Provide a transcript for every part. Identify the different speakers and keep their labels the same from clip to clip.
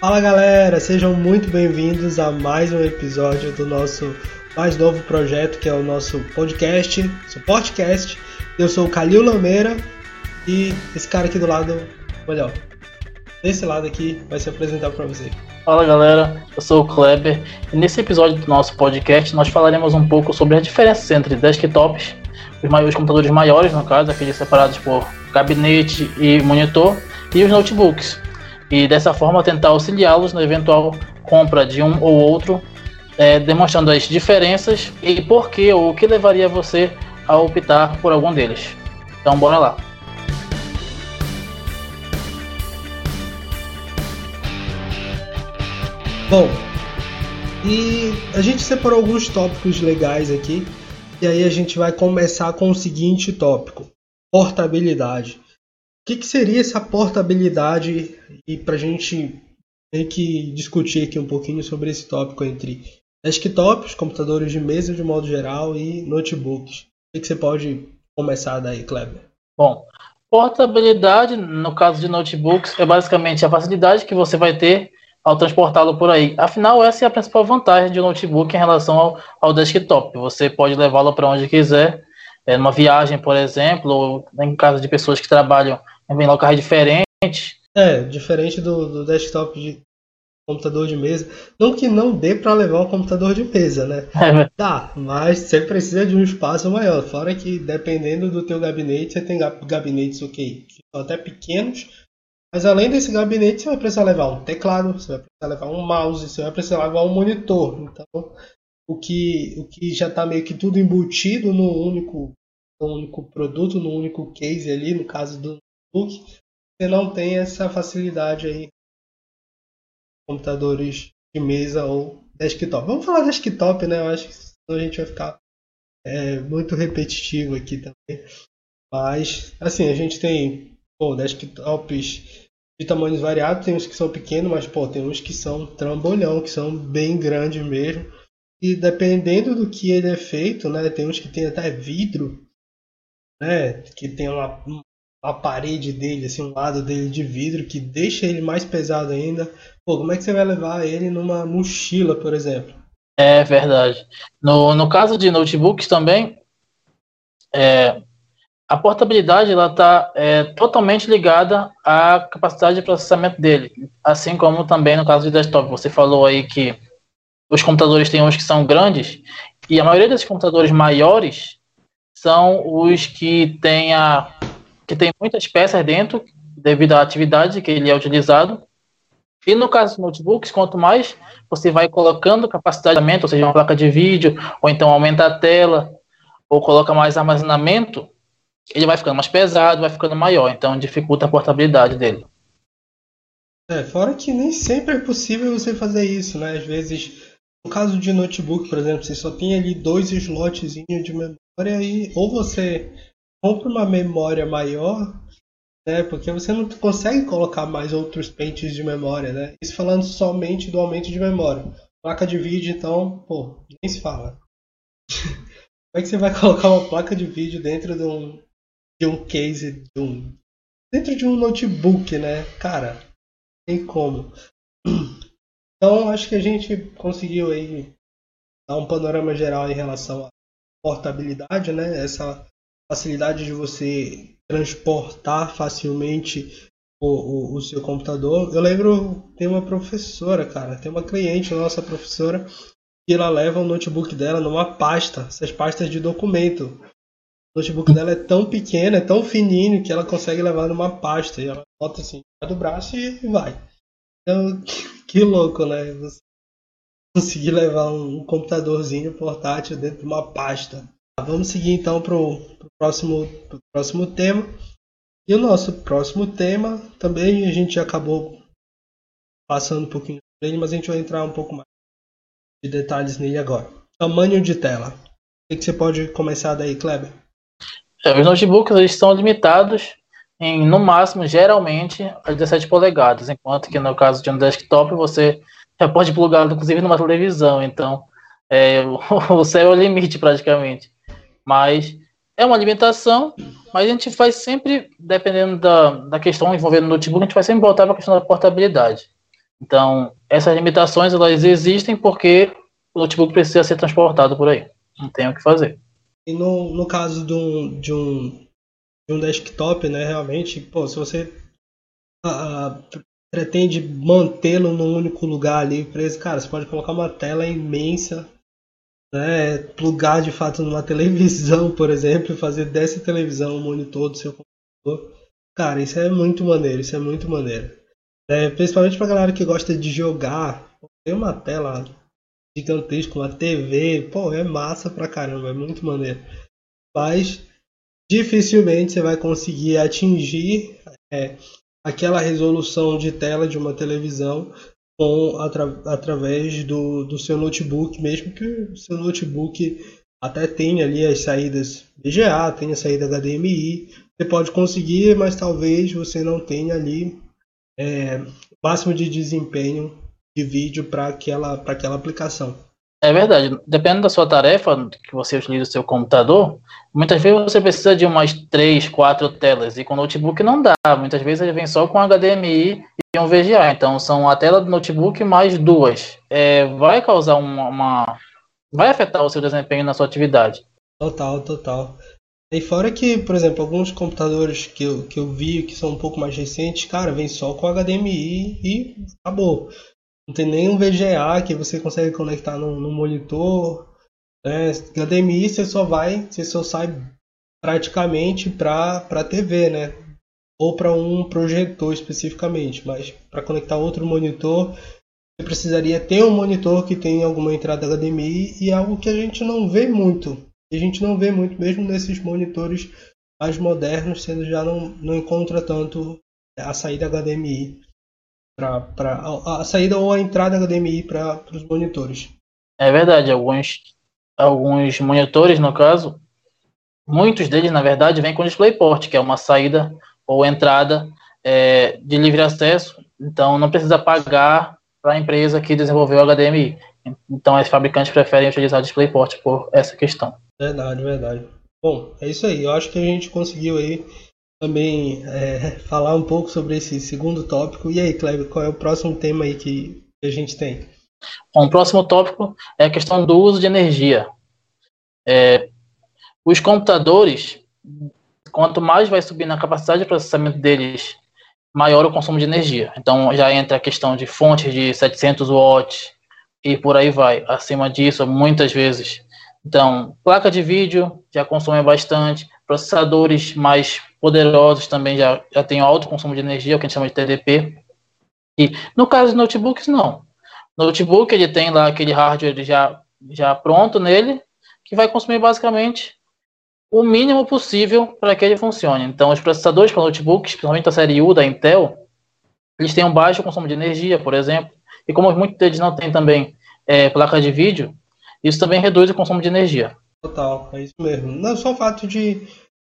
Speaker 1: Fala galera, sejam muito bem-vindos a mais um episódio do nosso mais novo projeto que é o nosso podcast, Suportecast. Eu sou o Calil Lameira e esse cara aqui do lado, melhor, desse lado aqui vai se apresentar para você.
Speaker 2: Fala galera, eu sou o Kleber e nesse episódio do nosso podcast nós falaremos um pouco sobre as diferenças entre desktops, os, maiores, os computadores maiores no caso, aqueles separados por gabinete e monitor, e os notebooks, e dessa forma tentar auxiliá-los na eventual compra de um ou outro, é, demonstrando as diferenças e por que ou o que levaria você a optar por algum deles. Então bora lá.
Speaker 1: Bom, e a gente separou alguns tópicos legais aqui, e aí a gente vai começar com o seguinte tópico: portabilidade. Que, que seria essa portabilidade? E para a gente ter que discutir aqui um pouquinho sobre esse tópico entre desktops, computadores de mesa de modo geral e notebooks. O que, você pode começar daí, Kleber?
Speaker 2: Bom, portabilidade, no caso de notebooks, é basicamente a facilidade que você vai ter ao transportá-lo por aí. Afinal, essa é a principal vantagem de um notebook em relação ao, ao desktop. Você pode levá-lo para onde quiser, é, numa viagem, por exemplo, ou em caso de pessoas que trabalham em locais diferentes.
Speaker 1: É, diferente do, do desktop de computador de mesa. Não que não dê para levar um computador de mesa, né? É. Tá, mas você precisa de um espaço maior. Fora que dependendo do teu gabinete, você tem gabinetes, ok, até pequenos, mas além desse gabinete, você vai precisar levar um teclado, você vai precisar levar um mouse, você vai precisar levar um monitor. Então, o que, o que já está meio que tudo embutido no único, no único produto, no único case ali, no caso do notebook, você não tem essa facilidade aí computadores de mesa ou desktop. Vamos falar desktop, né? Eu acho que senão a gente vai ficar é, muito repetitivo aqui também. Mas, assim, a gente tem pô, desktops de tamanhos variados, tem uns que são pequenos, mas pô, tem uns que são trambolhão, que são bem grandes mesmo. E dependendo do que ele é feito, né, tem uns que tem até vidro, né, que tem uma, uma parede dele, assim, um lado dele de vidro que deixa ele mais pesado ainda. Pô, como é que você vai levar ele numa mochila, por exemplo?
Speaker 2: É verdade. No, no caso de notebooks também, é, a portabilidade ela está é, totalmente ligada à capacidade de processamento dele, assim como também no caso de desktop. Você falou aí que os computadores têm uns que são grandes e a maioria desses computadores maiores são os que têm a que tem muitas peças dentro devido à atividade que ele é utilizado. E no caso dos notebooks, quanto mais você vai colocando capacidade de ou seja, uma placa de vídeo, ou então aumenta a tela, ou coloca mais armazenamento, ele vai ficando mais pesado, vai ficando maior, então dificulta a portabilidade dele.
Speaker 1: É, fora que nem sempre é possível você fazer isso, né? Às vezes, no caso de notebook, por exemplo, você só tem ali dois slots de memória e ou você compra uma memória maior, né? Porque você não consegue colocar mais outros pentes de memória, né? Isso falando somente do aumento de memória. Placa de vídeo, então, pô, nem se fala. Como é que você vai colocar uma placa de vídeo dentro de um de um case de um, dentro de um notebook, né? Cara, tem como. Então, acho que a gente conseguiu aí dar um panorama geral em relação à portabilidade, né? Essa facilidade de você transportar facilmente o, o, o, seu computador. Eu lembro, tem uma professora, cara, tem uma cliente, nossa professora, que ela leva o notebook dela numa pasta, essas pastas de documento. O notebook dela é tão pequeno, é tão fininho que ela consegue levar numa pasta. E ela bota assim, do braço e vai. Então, que louco, né? Você conseguir levar um computadorzinho portátil dentro de uma pasta. Vamos seguir então para o próximo, próximo tema. E o nosso próximo tema também a gente acabou passando um pouquinho dele, mas a gente vai entrar um pouco mais de detalhes nele agora. Tamanho de tela. O que você pode começar daí, Kleber?
Speaker 2: É, os notebooks eles estão limitados em, no máximo, geralmente, a 17 polegadas, enquanto que no caso de um desktop você já pode plugar, inclusive, numa televisão. Então, é, o céu é o limite praticamente. Mas é uma limitação, mas a gente faz sempre, dependendo da, da questão envolvendo o notebook, a gente vai sempre voltar para a questão da portabilidade. Então, essas limitações elas existem porque o notebook precisa ser transportado por aí. Não tem o que fazer.
Speaker 1: E no, no caso de um, de, um, de um desktop, né, realmente, pô, se você uh, pretende mantê-lo num único lugar ali preso, cara, você pode colocar uma tela imensa, né, plugar de fato numa televisão, por exemplo, fazer dessa televisão o monitor do seu computador. Cara, isso é muito maneiro, isso é muito maneiro. É, principalmente pra galera que gosta de jogar, tem uma tela gigantesca, uma TV, pô, é massa pra caramba, é muito maneiro. Mas dificilmente você vai conseguir atingir é, aquela resolução de tela de uma televisão com atra, através do, do seu notebook, mesmo que o seu notebook até tenha ali as saídas VGA, tenha saída HDMI, você pode conseguir, mas talvez você não tenha ali é, máximo de desempenho de vídeo para aquela, aquela aplicação.
Speaker 2: É verdade. Dependendo da sua tarefa que você utiliza o seu computador, muitas vezes você precisa de umas três, quatro telas e com notebook não dá. Muitas vezes ele vem só com HDMI e um VGA. Então são a tela do notebook mais duas. É, vai causar uma, uma, vai afetar o seu desempenho na sua atividade.
Speaker 1: Total, total. E fora que, por exemplo, alguns computadores que eu, que eu vi que são um pouco mais recentes, cara, vem só com HDMI e acabou. Não tem nem um VGA que você consegue conectar no, no monitor. Né? HDMI você só vai, você só sai praticamente para para TV, né? Ou para um projetor especificamente, mas para conectar outro monitor você precisaria ter um monitor que tem alguma entrada HDMI e é algo que a gente não vê muito a gente não vê muito, mesmo nesses monitores mais modernos, você já não, não encontra tanto a saída HDMI para a, a saída ou a entrada HDMI para os monitores.
Speaker 2: É verdade, alguns alguns monitores no caso, muitos deles na verdade vêm com DisplayPort, que é uma saída ou entrada é, de livre acesso, então não precisa pagar para a empresa que desenvolveu o HDMI. Então, os fabricantes preferem utilizar DisplayPort por essa questão.
Speaker 1: Verdade, verdade. Bom, é isso aí. Eu acho que a gente conseguiu aí também é, falar um pouco sobre esse segundo tópico. E aí, Kleber, qual é o próximo tema aí que a gente tem?
Speaker 2: Bom, o próximo tópico é a questão do uso de energia. É, os computadores, quanto mais vai subir na capacidade de processamento deles, maior o consumo de energia. Então já entra a questão de fontes de 700 watts e por aí vai. Acima disso, muitas vezes então, placa de vídeo já consome bastante, processadores mais poderosos também já, já tem alto consumo de energia, o que a gente chama de TDP. E no caso de notebooks, não. Notebook ele tem lá aquele hardware já, já pronto nele, que vai consumir basicamente o mínimo possível para que ele funcione. Então, os processadores para notebooks, principalmente a série U da Intel, eles têm um baixo consumo de energia, por exemplo. E como muitos deles não têm também é, placa de vídeo, isso também reduz o consumo de energia.
Speaker 1: Total, é isso mesmo. Não só o fato de.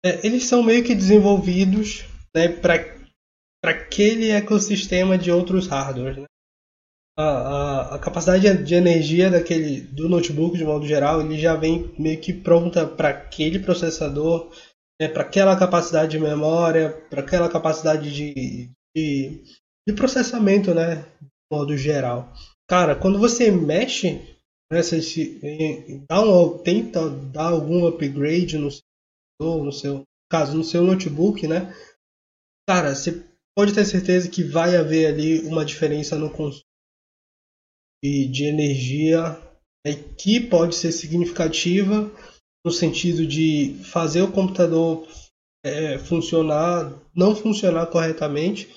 Speaker 1: É, eles são meio que desenvolvidos né, para aquele ecossistema de outros hardwares. Né? A, a, a, capacidade de energia daquele do notebook, de modo geral, ele já vem meio que pronta para aquele processador, né, para aquela capacidade de memória, para aquela capacidade de, de, de processamento, né, de modo geral. Cara, quando você mexe né, se, dá um, tenta dar algum upgrade no seu, no seu caso, no seu notebook, né? Cara, você pode ter certeza que vai haver ali uma diferença no consumo de energia né, que pode ser significativa no sentido de fazer o computador é, funcionar, não funcionar corretamente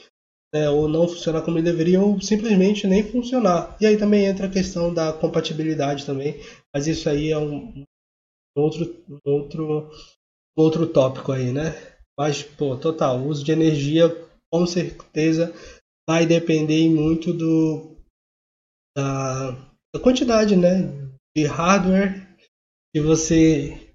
Speaker 1: né, ou não funcionar como ele deveria, ou simplesmente nem funcionar. E aí também entra a questão da compatibilidade também, mas isso aí é um outro, outro, outro tópico aí, né? Mas, pô, total, o uso de energia com certeza vai depender muito do da, da quantidade, né, de hardware que você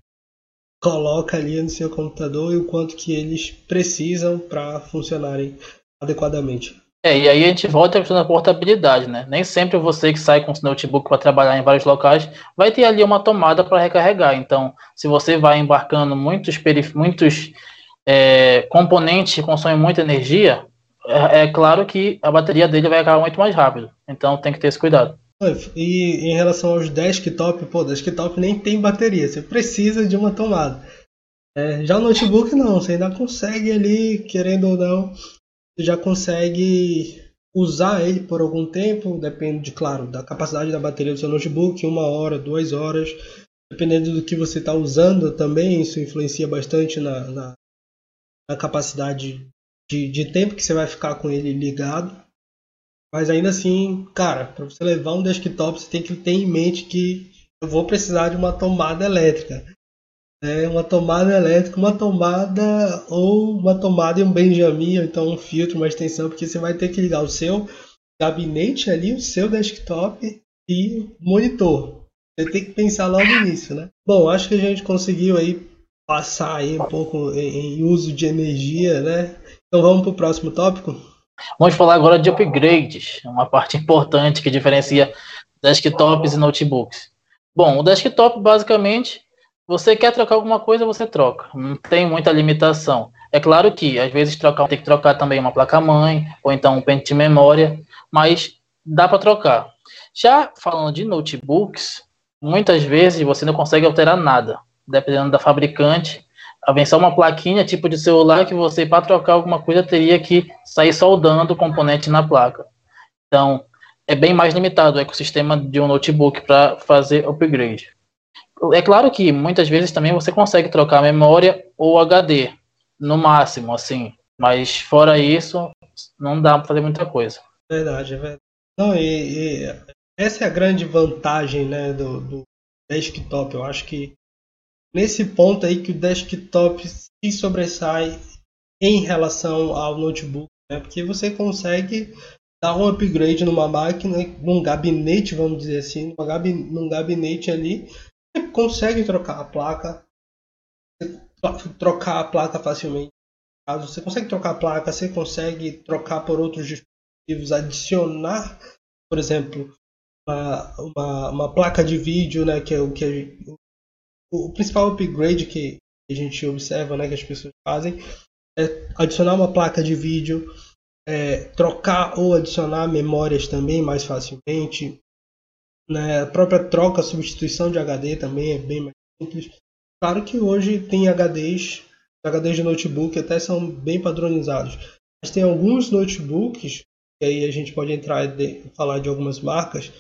Speaker 1: coloca ali no seu computador e o quanto que eles precisam para funcionarem adequadamente.
Speaker 2: É, e aí a gente volta à questão da portabilidade, né? Nem sempre você que sai com o notebook para trabalhar em vários locais vai ter ali uma tomada para recarregar. Então, se você vai embarcando muitos, muitos é, componentes que consomem muita energia, é, é, claro que a bateria dele vai acabar muito mais rápido. Então tem que ter esse cuidado.
Speaker 1: E em relação aos desktop, pô, desktop nem tem bateria, você precisa de uma tomada. É, já o notebook não, você ainda consegue ali, querendo ou não, você já consegue usar ele por algum tempo, depende, de, claro, da capacidade da bateria do seu notebook, uma hora, duas horas, dependendo do que você está usando também, isso influencia bastante na, na, na capacidade de, de tempo que você vai ficar com ele ligado. Mas ainda assim, cara, para você levar um desktop, você tem que ter em mente que eu vou precisar de uma tomada elétrica. É uma tomada elétrica, uma tomada ou uma tomada e um Benjamin, ou então um filtro, uma extensão, porque você vai ter que ligar o seu gabinete ali, o seu desktop e monitor. Você tem que pensar logo nisso, né? Bom, acho que a gente conseguiu aí passar aí um pouco em, uso de energia, né? Então vamos para o próximo tópico.
Speaker 2: Vamos falar agora de upgrades, uma parte importante que diferencia desktops e notebooks. Bom, o desktop basicamente você quer trocar alguma coisa, você troca. Não tem muita limitação. É claro que às vezes trocar tem que trocar também uma placa-mãe ou então um pente de memória, mas dá para trocar. Já falando de notebooks, muitas vezes você não consegue alterar nada, dependendo da fabricante. Vem só uma plaquinha tipo de celular que você para trocar alguma coisa teria que sair soldando o componente na placa. Então, é bem mais limitado o ecossistema de um notebook para fazer upgrade. É claro que muitas vezes também você consegue trocar memória ou HD, no máximo, assim. Mas fora isso, não dá para fazer muita coisa.
Speaker 1: Verdade, é verdade. Não, e, e, essa é a grande vantagem né, do, do desktop. Eu acho que nesse ponto aí que o desktop se sobressai em relação ao notebook, né? porque você consegue dar um upgrade numa máquina, num gabinete, vamos dizer assim, num gabinete ali, consegue trocar a placa, trocar a placa facilmente. Você consegue trocar a placa, você consegue trocar por outros dispositivos, adicionar, por exemplo, uma, uma, uma placa de vídeo, né, que é o que o principal upgrade que a gente observa, né, que as pessoas fazem, é adicionar uma placa de vídeo, é, trocar ou adicionar memórias também mais facilmente, né? A própria troca, substituição de HD também é bem mais simples. Claro que hoje tem HDs, HDs de notebook até são bem padronizados. Mas tem alguns notebooks, que aí a gente pode entrar e falar de algumas marcas,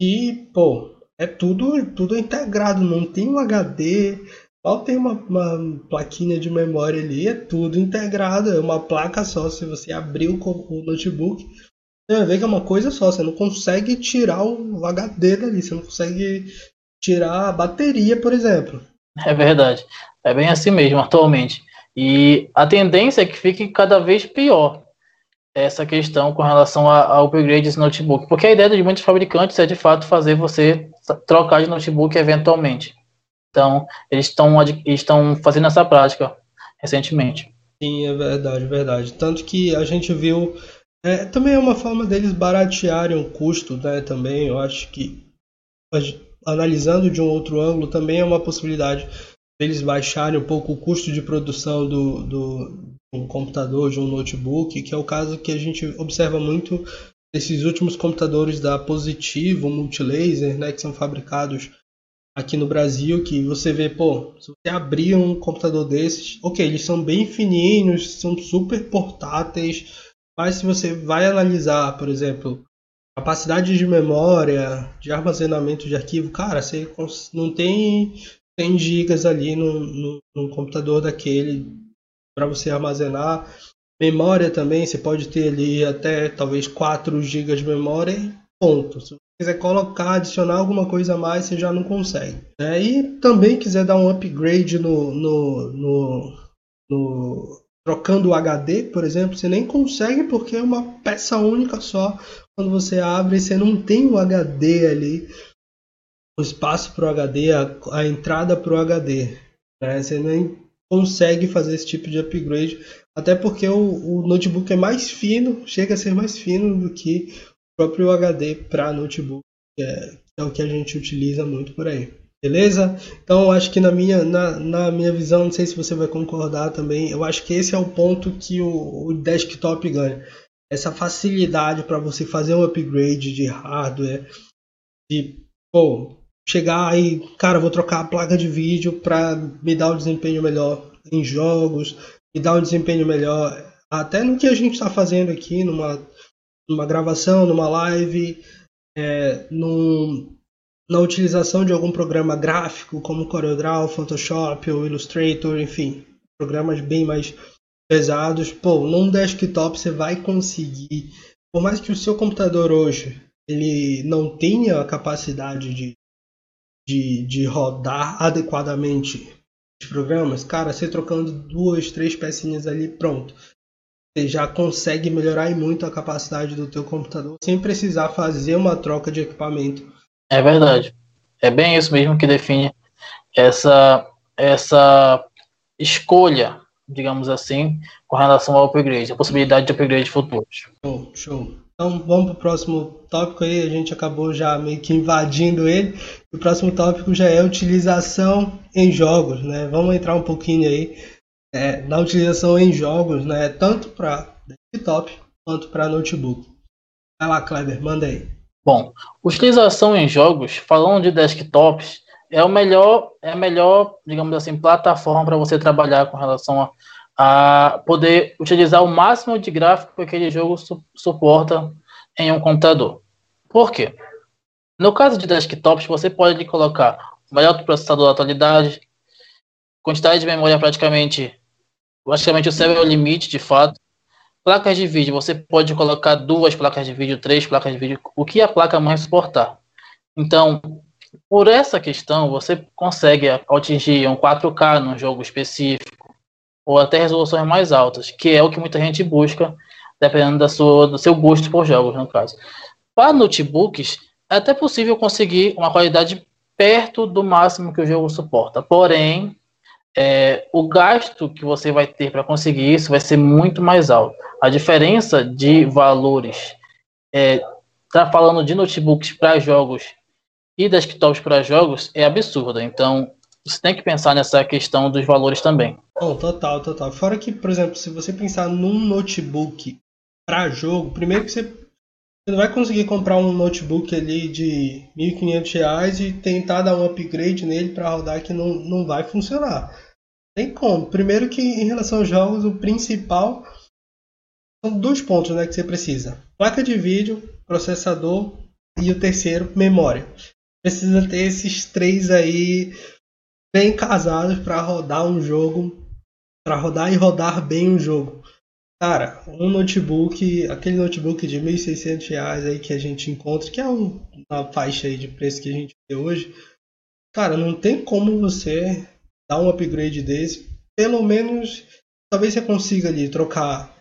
Speaker 1: que, pô, é tudo, tudo integrado, não tem um HD, mal tem uma, uma plaquinha de memória ali, é tudo integrado, é uma placa só. Se você abrir o notebook, você vai ver que é uma coisa só, você não consegue tirar o HD dali, você não consegue tirar a bateria, por exemplo.
Speaker 2: É verdade. É bem assim mesmo, atualmente. E a tendência é que fique cada vez pior essa questão com relação ao upgrade desse notebook. Porque a ideia de muitos fabricantes é de fato fazer você trocar de notebook eventualmente. Então, eles estão estão fazendo essa prática recentemente.
Speaker 1: Sim, é verdade, é verdade. Tanto que a gente viu é, também é uma forma deles baratearem o custo, né? Também eu acho que analisando de um outro ângulo também é uma possibilidade deles baixarem um pouco o custo de produção do, do um computador, de um notebook, que é o caso que a gente observa muito nesses últimos computadores da Positivo, Multilaser, né, que são fabricados aqui no Brasil, que você vê, pô, se você abrir um computador desses, ok, eles são bem fininhos, são super portáteis, mas se você vai analisar, por exemplo, capacidade de memória, de armazenamento de arquivo, cara, você não tem 100 gigas ali no, no, no computador daquele para você armazenar. Memória também, você pode ter ali até talvez 4 GB de memória e ponto. Se você quiser colocar, adicionar alguma coisa a mais, você já não consegue. É, e também quiser dar um upgrade no, no, no, no trocando o HD, por exemplo, você nem consegue porque é uma peça única só. Quando você abre, você não tem o HD ali, o espaço para o HD, a, a entrada para o HD. Né? Você nem consegue fazer esse tipo de upgrade, até porque o, o notebook é mais fino, chega a ser mais fino do que o próprio HD para notebook, que é, que é o que a gente utiliza muito por aí. Beleza? Então acho que na minha, na, na minha visão, não sei se você vai concordar também, eu acho que esse é o ponto que o, o desktop ganha. Essa facilidade para você fazer um upgrade de hardware, de pô, chegar aí, cara, vou trocar a placa de vídeo para me dar um desempenho melhor em jogos, me dar um desempenho melhor até no que a gente está fazendo aqui, numa, numa gravação, numa live, é, num, na utilização de algum programa gráfico como CorelDRAW, Photoshop ou Illustrator, enfim, programas bem mais pesados. Pô, num desktop você vai conseguir, por mais que o seu computador hoje ele não tenha a capacidade de, de, de rodar adequadamente os programas, cara, você trocando duas, três pecinhas ali, pronto. Você já consegue melhorar muito a capacidade do teu computador sem precisar fazer uma troca de equipamento
Speaker 2: é verdade. É bem isso mesmo que define essa, essa escolha, digamos assim, com relação ao upgrade, a possibilidade de upgrade futuros.
Speaker 1: Show, show. Então vamos para o próximo tópico aí, a gente acabou já meio que invadindo ele. O próximo tópico já é utilização em jogos, né? Vamos entrar um pouquinho aí é, na utilização em jogos, né? Tanto para desktop quanto para notebook. Vai lá, Kleber, manda aí.
Speaker 2: Bom, utilização em jogos, falando de desktops, é o melhor, é a melhor, digamos assim, plataforma para você trabalhar com relação a, a, poder utilizar o máximo de gráfico que aquele jogo su suporta em um computador. Por quê? No caso de desktops, você pode colocar o melhor processador da atualidade, quantidade de memória praticamente, praticamente o céu é o limite, de fato, Placas de vídeo, você pode colocar duas placas de vídeo, três placas de vídeo, o que a placa mãe suportar. Então, por essa questão, você consegue atingir um 4K num jogo específico, ou até resoluções mais altas, que é o que muita gente busca, dependendo da sua, do seu gosto por jogos, no caso. Para notebooks, é até possível conseguir uma qualidade perto do máximo que o jogo suporta. Porém, é, o gasto que você vai ter para conseguir isso vai ser muito mais alto. A diferença de valores, é, tá falando de notebooks para jogos e desktops para jogos, é absurda. Então, você tem que pensar nessa questão dos valores também.
Speaker 1: Oh, total, total. Fora que, por exemplo, se você pensar num notebook para jogo, primeiro que você, você vai conseguir comprar um notebook ali de R$ 1.500 e tentar dar um upgrade nele para rodar que não, não vai funcionar. Tem como. Primeiro que em relação aos jogos, o principal são dois pontos né, que você precisa. Placa de vídeo, processador e o terceiro, memória. Precisa ter esses três aí bem casados para rodar um jogo, para rodar e rodar bem um jogo. Cara, um notebook, aquele notebook de 1.600 reais aí que a gente encontra, que é uma faixa aí de preço que a gente vê hoje, cara, não tem como você dar um upgrade desse, pelo menos talvez você consiga ali trocar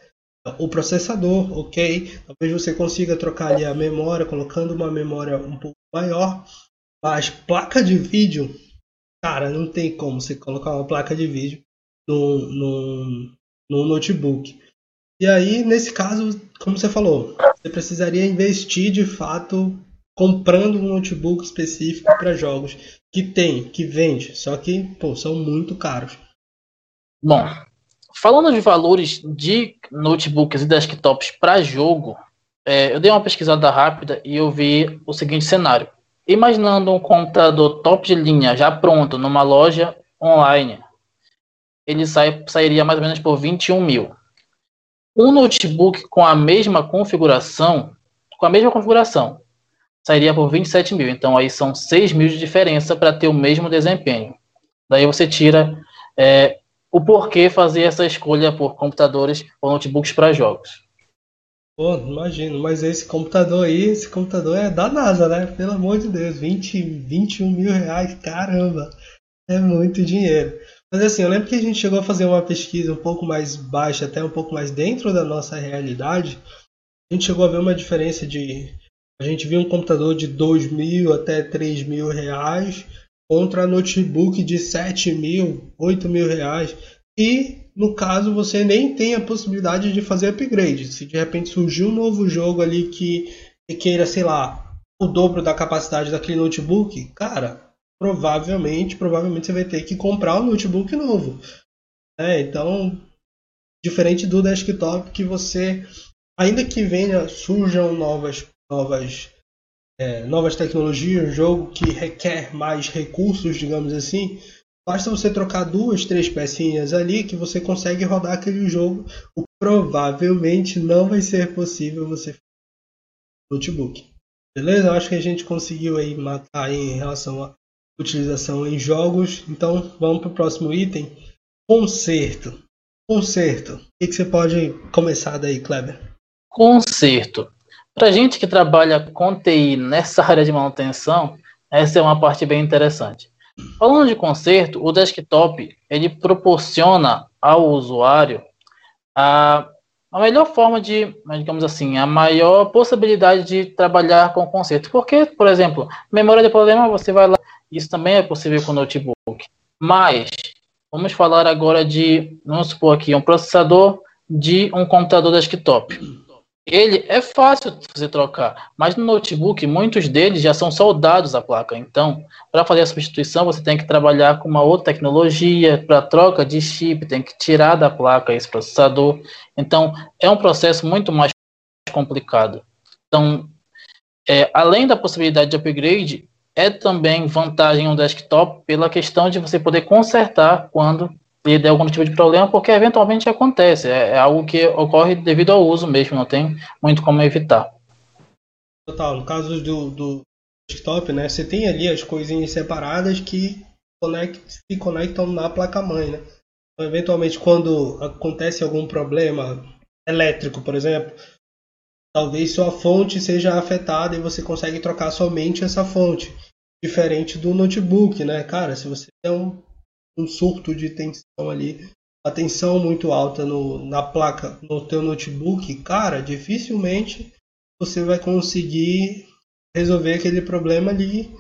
Speaker 1: o processador, ok? Talvez você consiga trocar ali a memória, colocando uma memória um pouco maior. Mas placa de vídeo, cara, não tem como você colocar uma placa de vídeo no, no, no notebook. E aí, nesse caso, como você falou, você precisaria investir de fato comprando um notebook específico para jogos que tem, que vende, só que pô, são muito caros.
Speaker 2: Bom, falando de valores de notebooks e desktops para jogo, é, eu dei uma pesquisada rápida e eu vi o seguinte cenário. Imaginando um computador top de linha já pronto numa loja online, ele sai, sairia mais ou menos por 21 mil. Um notebook com a mesma configuração, com a mesma configuração, sairia por 27 mil. Então aí são 6 mil de diferença para ter o mesmo desempenho. Daí você tira é, o porquê fazer essa escolha por computadores ou notebooks para jogos.
Speaker 1: Pô, imagino, mas esse computador aí, esse computador é da NASA, né? Pelo amor de Deus, 20, 21 mil reais, caramba, é muito dinheiro. Mas assim, eu lembro que a gente chegou a fazer uma pesquisa um pouco mais baixa, até um pouco mais dentro da nossa realidade. A gente chegou a ver uma diferença de a gente viu um computador de dois mil até três mil reais contra notebook de sete mil, oito mil reais. E no caso você nem tem a possibilidade de fazer upgrade. Se de repente surgir um novo jogo ali que, que queira, sei lá, o dobro da capacidade daquele notebook, cara, provavelmente, provavelmente você vai ter que comprar um notebook novo. É, então, diferente do desktop que você, ainda que venha, surjam novas, novas, é, novas tecnologias, um jogo que requer mais recursos, digamos assim, basta você trocar duas, três pecinhas ali que você consegue rodar aquele jogo. O provavelmente não vai ser possível você notebook. Beleza? Eu acho que a gente conseguiu aí matar aí em relação à utilização em jogos. Então vamos para o próximo item. Conserto. Conserto. O que, que você pode começar daí, Kleber?
Speaker 2: Conserto. Para gente que trabalha com TI nessa área de manutenção, essa é uma parte bem interessante. Falando de conserto, o desktop ele proporciona ao usuário a, a melhor forma de, digamos assim, a maior possibilidade de trabalhar com conserto. Porque, por exemplo, memória de problema, você vai lá, isso também é possível com notebook. Mas, vamos falar agora de, vamos supor aqui, um processador de um computador desktop ele é fácil de você trocar, mas no notebook muitos deles já são soldados à placa. Então, para fazer a substituição, você tem que trabalhar com uma outra tecnologia para troca de chip, tem que tirar da placa esse processador. Então, é um processo muito mais complicado. Então, é, além da possibilidade de upgrade, é também vantagem um desktop pela questão de você poder consertar quando lhe der algum tipo de problema, porque eventualmente acontece. É, é, algo que ocorre devido ao uso mesmo, não tem muito como evitar.
Speaker 1: Total, no caso do, do desktop, né, você tem ali as coisinhas separadas que conect, se conectam na placa-mãe, né? Então, eventualmente, quando acontece algum problema elétrico, por exemplo, talvez sua fonte seja afetada e você consegue trocar somente essa fonte. Diferente do notebook, né? Cara, se você tem um um surto de tensão ali, a tensão muito alta no, na placa, no teu notebook, cara, dificilmente você vai conseguir resolver aquele problema ali,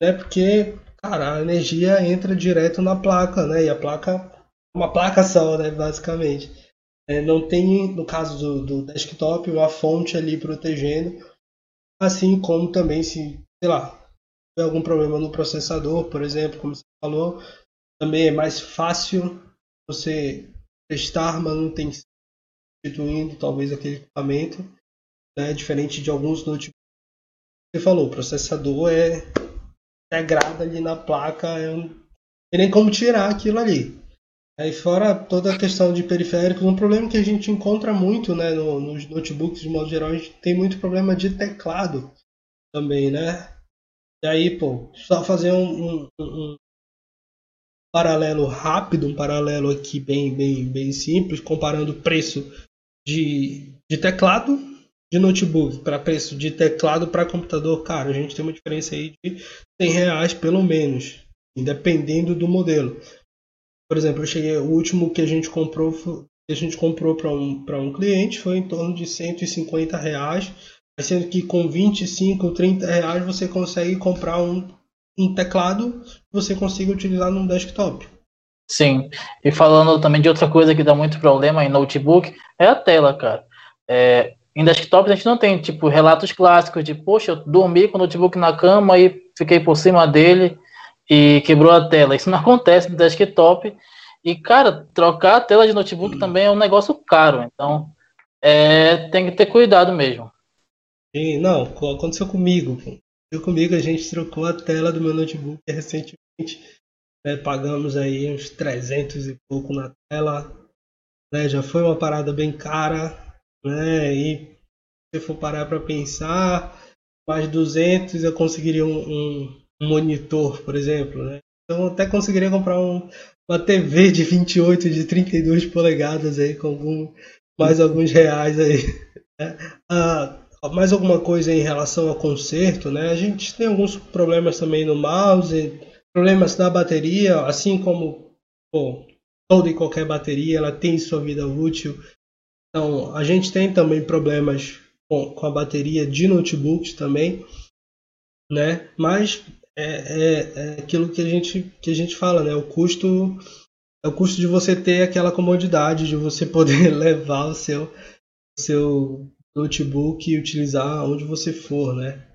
Speaker 1: né? Porque, cara, a energia entra direto na placa, né? E a placa, uma placa só, né? Basicamente. É, não tem, no caso do, do desktop, uma fonte ali protegendo, assim como também se, sei lá, algum problema no processador, por exemplo, como você falou, também é mais fácil você testar manutenção, substituindo talvez aquele equipamento, né? diferente de alguns notebooks. Você falou, o processador é integrado ali na placa, é um... tem nem como tirar aquilo ali. Aí fora toda a questão de periféricos, um problema que a gente encontra muito né, no, nos notebooks de modo geral, a gente tem muito problema de teclado também, né? E aí, pô, só fazer um, um, um, paralelo rápido, um paralelo aqui bem, bem, bem simples, comparando o preço de, de teclado de notebook para preço de teclado para computador, cara, a gente tem uma diferença aí de 100 reais pelo menos, dependendo do modelo. Por exemplo, eu cheguei, o último que a gente comprou, que a gente comprou para um, um cliente foi em torno de 150 reais, sendo que com 25, 30 reais você consegue comprar um um teclado que você consiga utilizar num desktop.
Speaker 2: Sim, e falando também de outra coisa que dá muito problema em notebook, é a tela, cara. É, em desktop a gente não tem, tipo, relatos clássicos de, poxa, eu dormi com o notebook na cama e fiquei por cima dele e quebrou a tela. Isso não acontece no desktop. E, cara, trocar a tela de notebook também é um negócio caro. Então, é, tem que ter cuidado mesmo.
Speaker 1: Não, aconteceu comigo. Eu comigo a gente trocou a tela do meu notebook recentemente. Né, pagamos aí uns 300 e pouco na tela. Né, já foi uma parada bem cara. Né, e se for parar para pensar, mais 200 eu conseguiria um, um, um monitor, por exemplo. Né? Então até conseguiria comprar um, uma TV de 28, de 32 polegadas aí com algum, mais alguns reais aí. Né? Ah, mais alguma coisa em relação ao conserto, né? A gente tem alguns problemas também no mouse, problemas na bateria, assim como pô, toda e qualquer bateria, ela tem sua vida útil. Então, a gente tem também problemas com, com a bateria de notebooks também, né? Mas é, é, é, aquilo que a gente que a gente fala, né? O custo é o custo de você ter aquela comodidade de você poder levar o seu seu notebook e utilizar onde você for, né?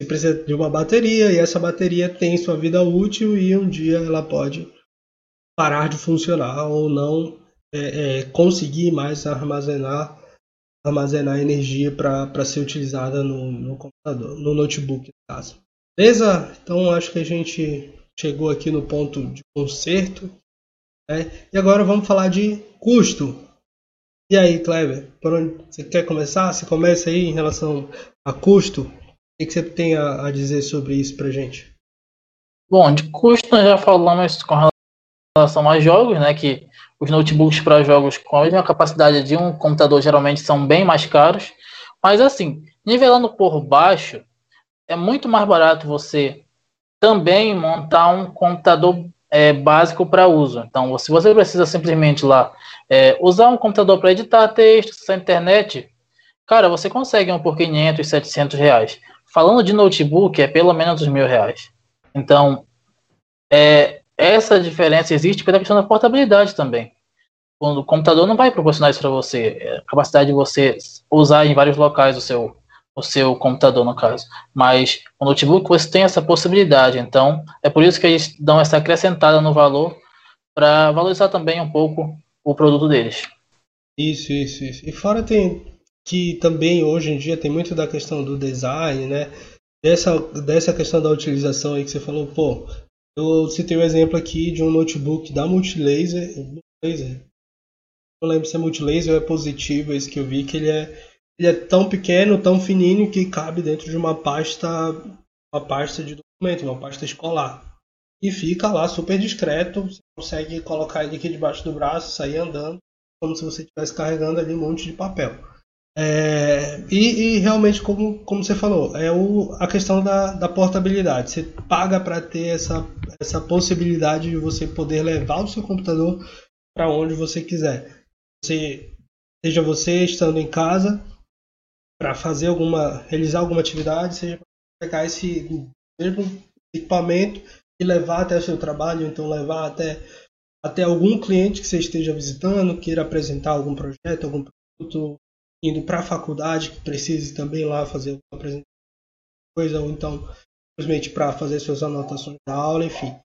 Speaker 1: você precisa de uma bateria e essa bateria tem sua vida útil e um dia ela pode parar de funcionar ou não é, é, conseguir mais armazenar armazenar energia para ser utilizada no, no, computador, no notebook, no caso. Beleza? Então acho que a gente chegou aqui no ponto de conserto. Né? E agora vamos falar de custo. E aí, Kleber, por onde você quer começar? Você começa aí em relação a custo? O que você tem a, dizer sobre isso para gente?
Speaker 2: Bom, de custo nós já falamos com relação a jogos, né? Que os notebooks para jogos com a mesma capacidade de um computador geralmente são bem mais caros. Mas assim, nivelando por baixo, é muito mais barato você também montar um computador é, básico para uso. Então, se você precisa simplesmente lá é, usar um computador para editar texto, acessar internet, cara, você consegue um por 500, 700 reais. Falando de notebook, é pelo menos uns mil reais. Então, é, essa diferença existe pela questão da portabilidade também. O computador não vai proporcionar isso para você, é a capacidade de você usar em vários locais o seu, o seu computador, no caso. Mas o notebook você tem essa possibilidade, então é por isso que eles dão essa acrescentada no valor para valorizar também um pouco o produto deles.
Speaker 1: Isso, isso, isso. E fora tem que também hoje em dia tem muito da questão do design, né? Dessa, dessa questão da utilização aí que você falou, pô, eu citei o um exemplo aqui de um notebook da Multilaser. Multilaser. Não lembro se é Multilaser ou é positivo esse que eu vi, que ele é, ele é tão pequeno, tão fininho que cabe dentro de uma pasta, uma pasta de documento, uma pasta escolar. E fica lá super discreto, você consegue colocar ele aqui debaixo do braço, sair andando, como se você estivesse carregando ali um monte de papel. É, e, e, realmente, como, como você falou, é o, a questão da, da portabilidade. Você paga para ter essa, essa possibilidade de você poder levar o seu computador para onde você quiser. Você, seja você estando em casa para fazer alguma, realizar alguma atividade, seja para pegar esse mesmo equipamento e levar até o seu trabalho, então levar até, até algum cliente que você esteja visitando, queira apresentar algum projeto, algum produto, indo para a faculdade, que precise também lá fazer uma apresentação, coisa, ou então simplesmente para fazer suas anotações da aula, enfim.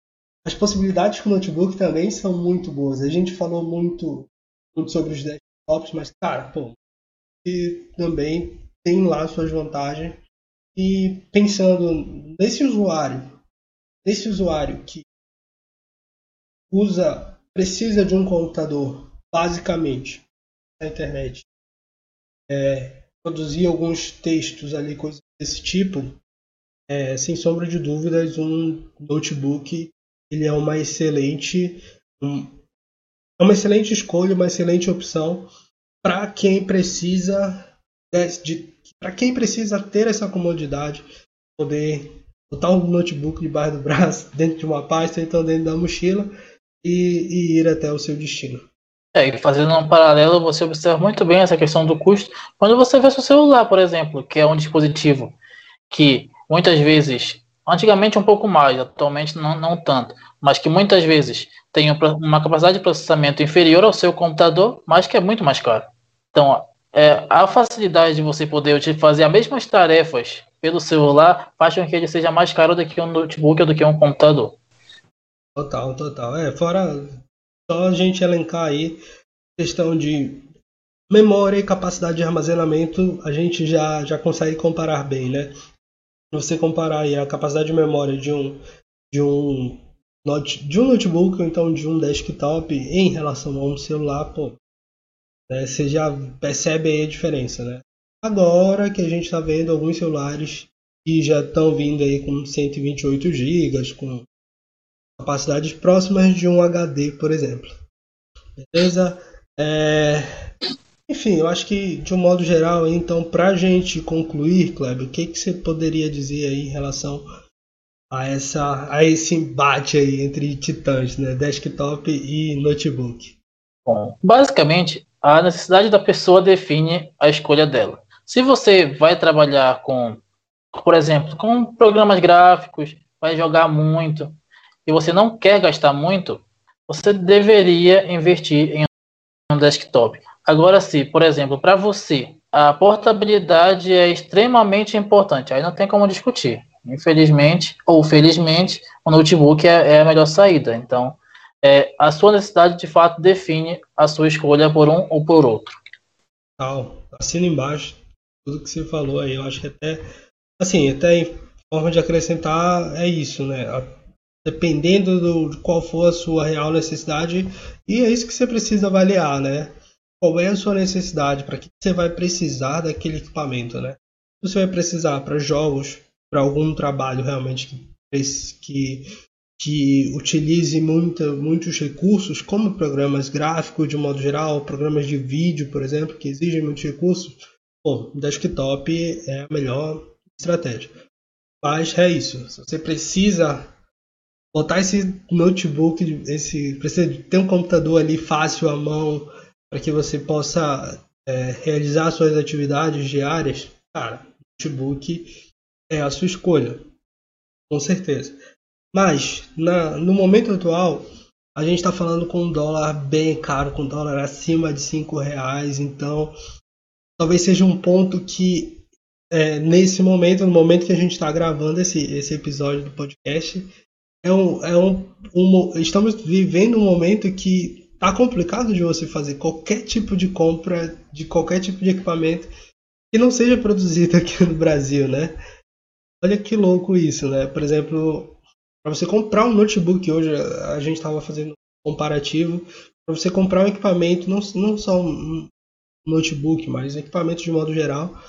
Speaker 1: As possibilidades com o notebook também são muito boas. A gente falou muito, muito sobre os desktops, mas, cara, pô, e também tem lá suas vantagens. E pensando nesse usuário, nesse usuário que usa, precisa de um computador, basicamente, na internet, é, produzir alguns textos ali, coisas desse tipo, é, sem sombra de dúvidas, um notebook ele é uma excelente um, é uma excelente escolha, uma excelente opção para quem precisa para quem precisa ter essa comodidade, poder botar um notebook debaixo do braço, dentro de uma pasta, então dentro da mochila e, e ir até o seu destino.
Speaker 2: É, e fazendo um paralelo, você observa muito bem essa questão do custo. Quando você vê seu celular, por exemplo, que é um dispositivo que muitas vezes, antigamente um pouco mais, atualmente não, não tanto, mas que muitas vezes tem uma capacidade de processamento inferior ao seu computador, mas que é muito mais caro. Então, é, a facilidade de você poder fazer as mesmas tarefas pelo celular faz com que ele seja mais caro do que um notebook ou do que um computador.
Speaker 1: Total, total. É, fora só a gente elencar aí questão de memória e capacidade de armazenamento, a gente já, já consegue comparar bem, né? Você comparar aí a capacidade de memória de um de um de um notebook ou então de um desktop em relação a um celular, pô, né, você já percebe aí a diferença, né? Agora que a gente está vendo alguns celulares que já estão vindo aí com 128 GB, com capacidades próximas de um HD, por exemplo. Beleza? É... Enfim, eu acho que de um modo geral, então, para a gente concluir, Kleber, o que, que você poderia dizer aí em relação a, essa, a esse embate aí entre titãs, né? desktop e notebook?
Speaker 2: Bom, basicamente, a necessidade da pessoa define a escolha dela. Se você vai trabalhar com, por exemplo, com programas gráficos, vai jogar muito, e você não quer gastar muito, você deveria investir em um desktop. Agora, se, por exemplo, para você a portabilidade é extremamente importante, aí não tem como discutir. Infelizmente, ou felizmente, o notebook é, é a melhor saída. Então, é, a sua necessidade de fato define a sua escolha por um ou por outro.
Speaker 1: Tal, assina embaixo tudo que você falou aí. Eu acho que até, assim, até em forma de acrescentar é isso, né? Dependendo do, de qual for a sua real necessidade, e é isso que você precisa avaliar, né? Qual é a sua necessidade, para que você vai precisar daquele equipamento, né? Você vai precisar para jogos, para algum trabalho realmente que, que que utilize muita, muitos recursos, como programas gráficos de modo geral, programas de vídeo, por exemplo, que exigem muitos recursos, bom, desktop é a melhor estratégia. Mas é isso. Se você precisa botar esse notebook, esse precisa ter um computador ali fácil à mão para que você possa é, realizar suas atividades diárias, cara, notebook é a sua escolha, com certeza. Mas, na, no momento atual, a gente está falando com um dólar bem caro, com um dólar acima de 5 reais, então talvez seja um ponto que é, nesse momento, no momento que a gente está gravando esse, esse episódio do podcast, é um, é um, um, estamos vivendo um momento que tá complicado de você fazer qualquer tipo de compra de qualquer tipo de equipamento que não seja produzido aqui no Brasil, né? Olha que louco isso, né? Por exemplo, para você comprar um notebook hoje, a gente estava fazendo um comparativo. Para você comprar um equipamento, não, não só um notebook, mas equipamento de modo geral,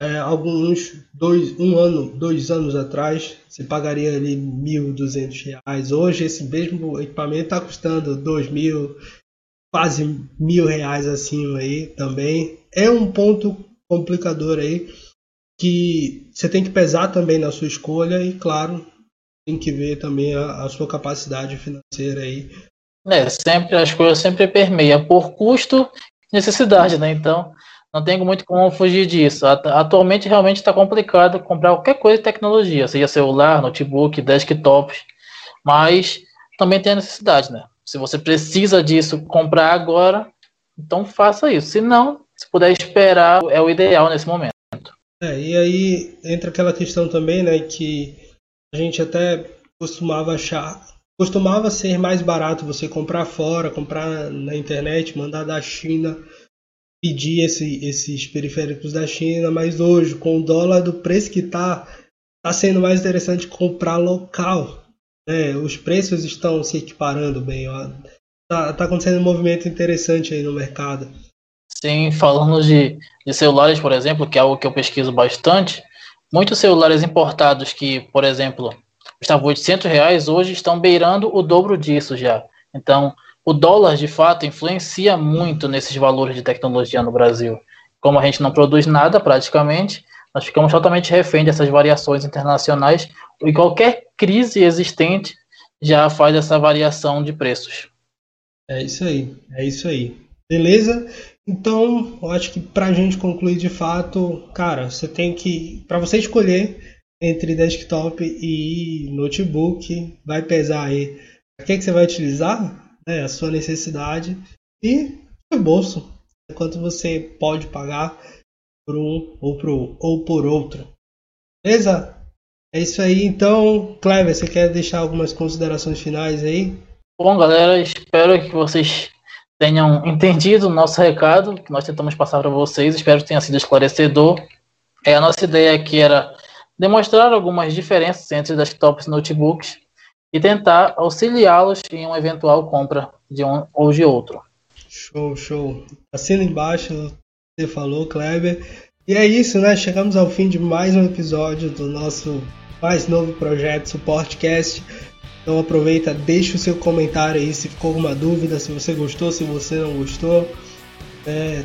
Speaker 1: é, alguns dois, um ano, dois anos atrás, você pagaria ali R$ 1.200. Hoje esse mesmo equipamento está custando R$ mil, quase mil reais acima aí também. É um ponto complicador aí que você tem que pesar também na sua escolha e claro tem que ver também a, a sua capacidade financeira aí.
Speaker 2: É, sempre as coisas sempre permeiam por custo e necessidade, né? Então, não tem muito como fugir disso. Atualmente realmente está complicado comprar qualquer coisa de tecnologia, seja celular, notebook, desktop, mas também tem a necessidade, né? Se você precisa disso, comprar agora, então faça isso. Se não, se puder esperar, é o ideal nesse momento.
Speaker 1: É, e aí entra aquela questão também, né, que gente até costumava achar, costumava ser mais barato você comprar fora, comprar na internet, mandar da China, pedir esse, esses periféricos da China, mas hoje com o dólar do preço que tá, tá sendo mais interessante comprar local. Né? Os preços estão se equiparando bem. Ó. Tá, tá acontecendo um movimento interessante aí no mercado.
Speaker 2: Sim, falando de, de celulares, por exemplo, que é algo que eu pesquiso bastante, Muitos celulares importados que, por exemplo, estavam 800 reais, hoje estão beirando o dobro disso já. Então, o dólar, de fato, influencia muito nesses valores de tecnologia no Brasil. Como a gente não produz nada praticamente, nós ficamos totalmente refém dessas variações internacionais e qualquer crise existente já faz essa variação de preços.
Speaker 1: É isso aí, é isso aí. Beleza? Então, eu acho que para a gente concluir de fato, cara, você tem que, para você escolher entre desktop e notebook, vai pesar aí o que, que você vai utilizar, né, a sua necessidade e o bolso, quanto você pode pagar por um ou, pro, ou por outro. Beleza? É isso aí. Então, Cleber, você quer deixar algumas considerações finais aí?
Speaker 2: Bom, galera, espero que vocês tenham entendido o nosso recado que nós tentamos passar para vocês. Espero que tenha sido esclarecedor. É, a nossa ideia aqui era demonstrar algumas diferenças entre desktops e notebooks e tentar auxiliá-los em uma eventual compra de um ou de outro.
Speaker 1: Show, show. Assina embaixo, você falou, Kleber. E é isso, né? Chegamos ao fim de mais um episódio do nosso mais novo projeto Suportecast. Então aproveita, deixa o seu comentário aí se ficou alguma dúvida, se você gostou, se você não gostou. É,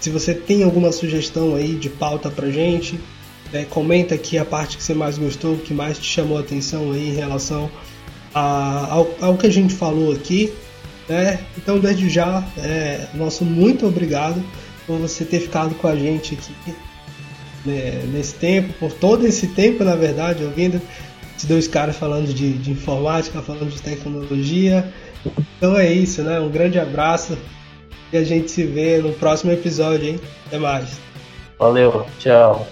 Speaker 1: se você tem alguma sugestão aí de pauta pra gente, é, comenta aqui a parte que você mais gostou, que mais te chamou a atenção aí em relação a, ao, ao, que a gente falou aqui. Né? Então desde já, é, nosso muito obrigado por você ter ficado com a gente aqui né, nesse tempo, por todo esse tempo na verdade, ouvindo esses dois caras falando de, de informática, falando de tecnologia. Então é isso, né? Um grande abraço e a gente se vê no próximo episódio, hein? Até mais.
Speaker 2: Valeu, tchau.